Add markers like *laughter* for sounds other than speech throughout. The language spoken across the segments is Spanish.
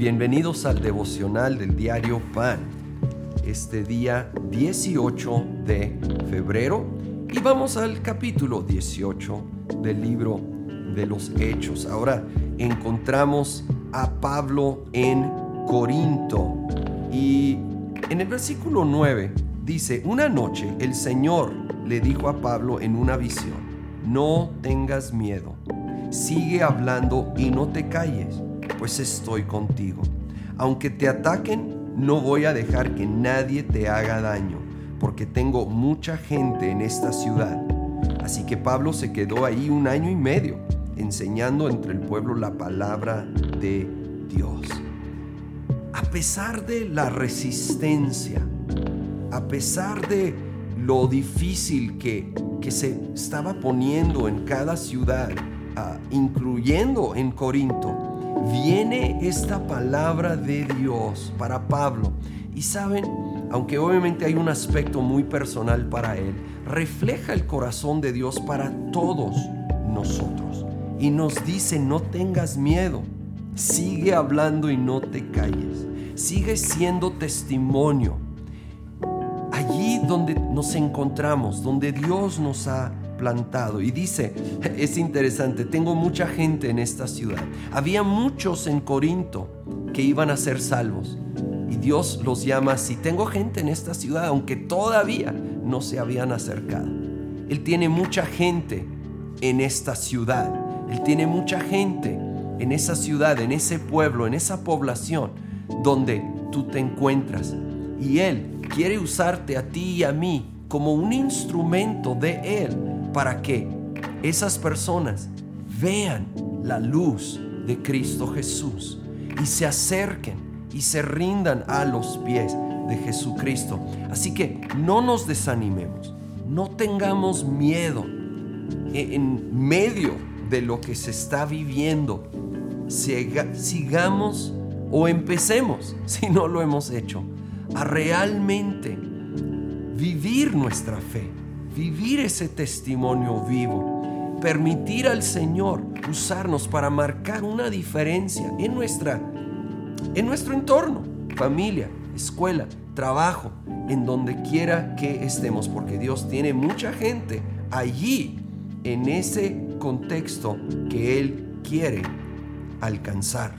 Bienvenidos al devocional del diario Pan, este día 18 de febrero y vamos al capítulo 18 del libro de los Hechos. Ahora encontramos a Pablo en Corinto y en el versículo 9 dice, una noche el Señor le dijo a Pablo en una visión, no tengas miedo, sigue hablando y no te calles, pues estoy contigo. Aunque te ataquen, no voy a dejar que nadie te haga daño, porque tengo mucha gente en esta ciudad. Así que Pablo se quedó ahí un año y medio, enseñando entre el pueblo la palabra de Dios. A pesar de la resistencia, a pesar de lo difícil que, que se estaba poniendo en cada ciudad, uh, incluyendo en Corinto, viene esta palabra de Dios para Pablo. Y saben, aunque obviamente hay un aspecto muy personal para él, refleja el corazón de Dios para todos nosotros. Y nos dice, no tengas miedo, sigue hablando y no te calles, sigue siendo testimonio allí donde nos encontramos, donde Dios nos ha plantado. Y dice, es interesante, tengo mucha gente en esta ciudad. Había muchos en Corinto que iban a ser salvos. Y Dios los llama así, tengo gente en esta ciudad, aunque todavía no se habían acercado. Él tiene mucha gente en esta ciudad. Él tiene mucha gente en esa ciudad, en ese pueblo, en esa población donde tú te encuentras. Y Él quiere usarte a ti y a mí como un instrumento de Él para que esas personas vean la luz de Cristo Jesús y se acerquen y se rindan a los pies de Jesucristo. Así que no nos desanimemos, no tengamos miedo en medio de lo que se está viviendo. Sigamos o empecemos, *laughs* si no lo hemos hecho, a realmente vivir nuestra fe, vivir ese testimonio vivo, permitir al Señor usarnos para marcar una diferencia en nuestra en nuestro entorno, familia, escuela, trabajo, en donde quiera que estemos, porque Dios tiene mucha gente allí en ese contexto que Él quiere alcanzar.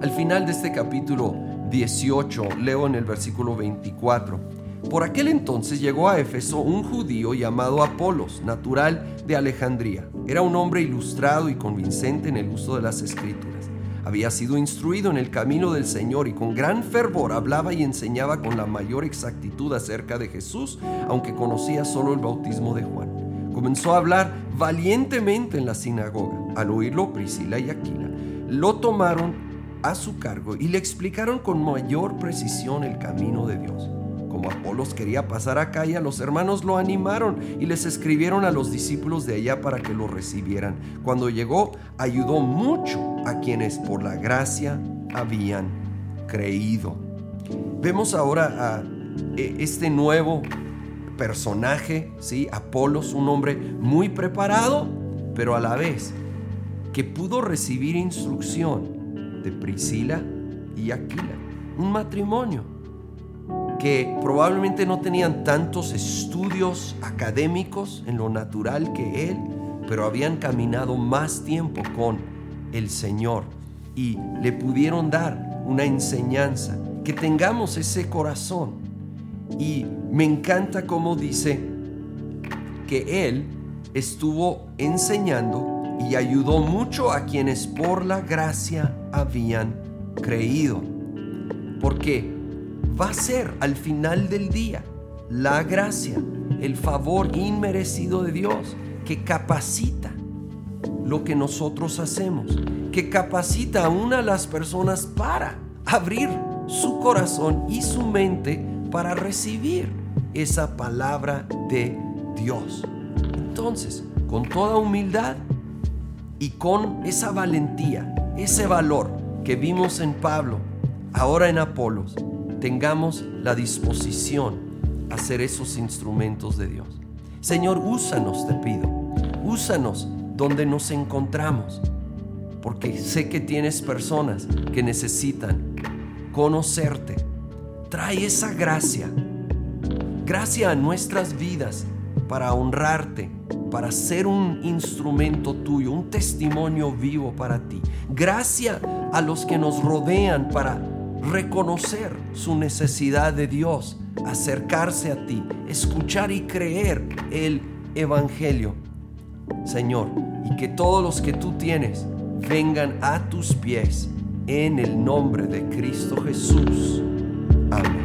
Al final de este capítulo 18, leo en el versículo 24. Por aquel entonces llegó a Éfeso un judío llamado Apolos, natural de Alejandría. Era un hombre ilustrado y convincente en el uso de las escrituras. Había sido instruido en el camino del Señor y con gran fervor hablaba y enseñaba con la mayor exactitud acerca de Jesús, aunque conocía solo el bautismo de Juan. Comenzó a hablar valientemente en la sinagoga. Al oírlo, Priscila y Aquila lo tomaron a su cargo y le explicaron con mayor precisión el camino de Dios. Como Apolos quería pasar a Calla, los hermanos lo animaron y les escribieron a los discípulos de allá para que lo recibieran. Cuando llegó, ayudó mucho a quienes por la gracia habían creído. Vemos ahora a e, este nuevo personaje, ¿sí? Apolos, un hombre muy preparado, pero a la vez que pudo recibir instrucción de Priscila y Aquila. Un matrimonio que probablemente no tenían tantos estudios académicos en lo natural que él, pero habían caminado más tiempo con el Señor y le pudieron dar una enseñanza, que tengamos ese corazón. Y me encanta cómo dice que él estuvo enseñando y ayudó mucho a quienes por la gracia habían creído. Porque va a ser al final del día la gracia, el favor inmerecido de Dios que capacita lo que nosotros hacemos, que capacita a una de las personas para abrir su corazón y su mente para recibir esa palabra de Dios. Entonces, con toda humildad, y con esa valentía, ese valor que vimos en Pablo, ahora en Apolos, tengamos la disposición a ser esos instrumentos de Dios. Señor, úsanos, te pido. Úsanos donde nos encontramos porque sé que tienes personas que necesitan conocerte. Trae esa gracia, gracia a nuestras vidas para honrarte, para ser un instrumento tuyo, un testimonio vivo para ti. Gracia a los que nos rodean para reconocer su necesidad de Dios, acercarse a ti, escuchar y creer el Evangelio. Señor, y que todos los que tú tienes vengan a tus pies en el nombre de Cristo Jesús. Amén.